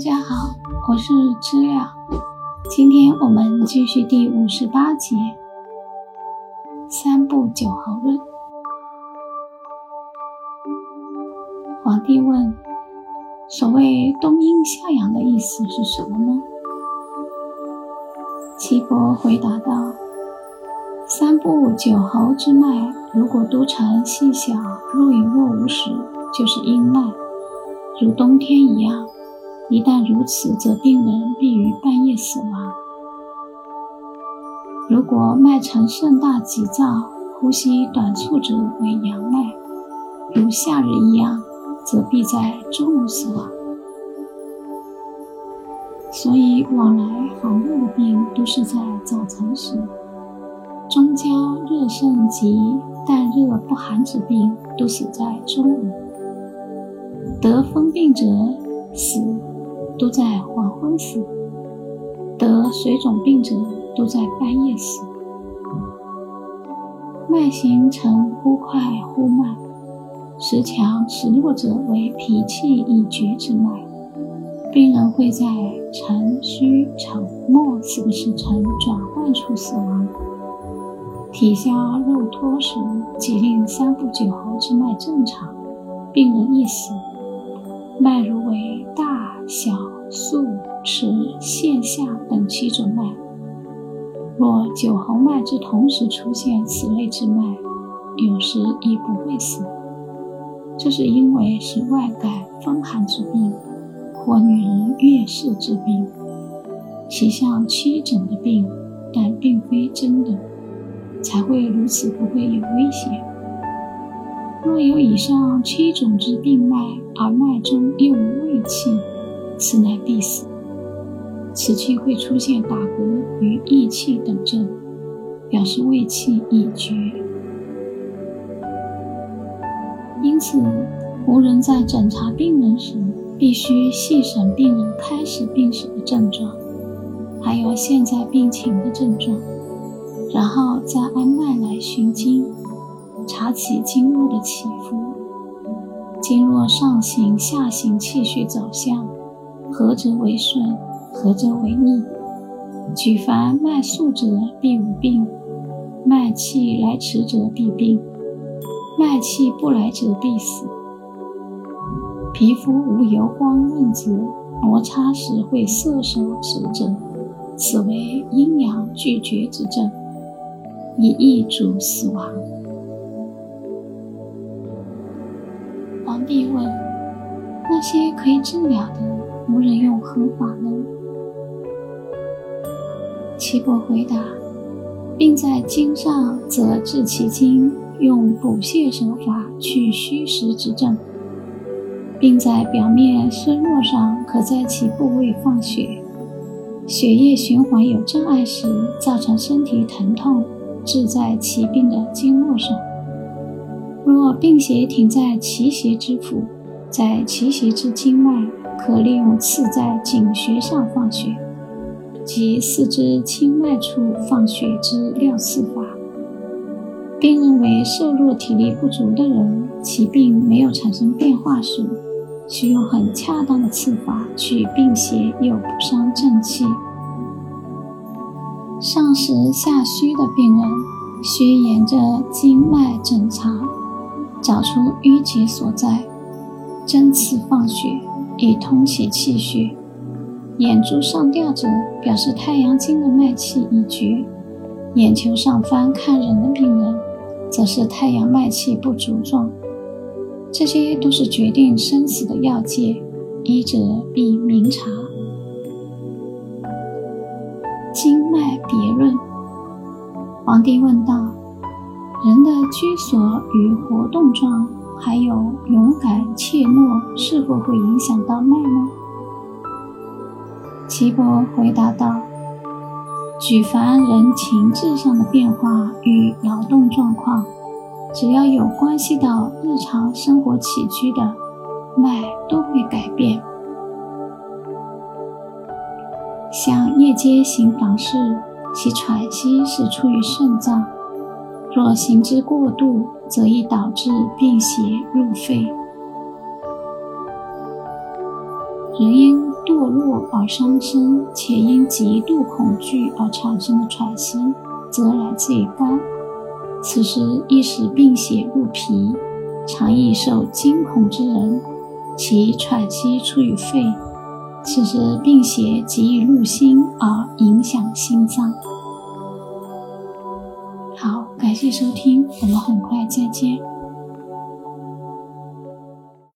大家好，我是知了。今天我们继续第五十八节三部九候论。皇帝问：“所谓冬阴夏阳的意思是什么呢？”岐伯回答道：“三部九候之脉，如果都成细小、若隐若无时，就是阴脉，如冬天一样。”一旦如此，则病人必于半夜死亡。如果脉沉盛大急躁，呼吸短促者为阳脉，如夏日一样，则必在中午死亡。所以往来寒热的病都是在早晨时；中焦热盛及淡热不寒之病，都死在中午。得风病者死。都在黄昏死，得水肿病者都在半夜死。脉形呈忽快忽慢，时强时弱者为脾气已绝之脉，病人会在晨虚沉末四个时辰转换处死亡。体消肉脱时，即令三部九候之脉正常，病人一死，脉如为大小。素、持、线下等七种脉，若九候脉之同时出现此类之脉，有时亦不会死。这是因为是外感风寒之病，或女人月事之病，其像七诊的病，但并非真的，才会如此不会有危险。若有以上七种之病脉，而脉中又无胃气。此乃必死，此气会出现打嗝与溢气等症，表示胃气已绝。因此，无人在诊查病人时，必须细审病人开始病史的症状，还有现在病情的症状，然后再按脉来寻经，察其经络的起伏，经络上行下行气血走向。合则为顺，合则为逆。举凡脉速者必无病，脉气来迟者必病，脉气不来者必死。皮肤无油光润泽，摩擦时会涩手指者，此为阴阳俱绝之症，以易主死亡。那些可以治疗的？无人用何法呢？岐伯回答：病在经上，则治其经，用补泻手法去虚实之症；病在表面身弱上，可在其部位放血。血液循环有障碍时，造成身体疼痛，治在其病的经络上。若病邪停在其邪之府，在奇袭之经脉。可利用刺在颈穴上放血，及四肢经脉处放血之料刺法。并认为瘦弱、体力不足的人，其病没有产生变化时，需用很恰当的刺法去病邪，又不伤正气。上实下虚的病人，需沿着经脉诊查，找出淤结所在，针刺放血。以通其气血，眼珠上吊者表示太阳经的脉气已绝；眼球上翻看人的病人，则是太阳脉气不足状。这些都是决定生死的要界，医者必明察。经脉别论。皇帝问道：人的居所与活动状。还有勇敢怯懦，是否会影响到脉呢？岐伯回答道：“举凡人情志上的变化与劳动状况，只要有关系到日常生活起居的，脉都会改变。像夜间行房事，其喘息是出于肾脏。”若行之过度，则易导致病邪入肺。人因堕落而伤身，且因极度恐惧而产生的喘息，则来自于肝。此时易使病邪入脾，常易受惊恐之人，其喘息出于肺。此时病邪极易入心而影响心脏。谢收听，我们很快再见。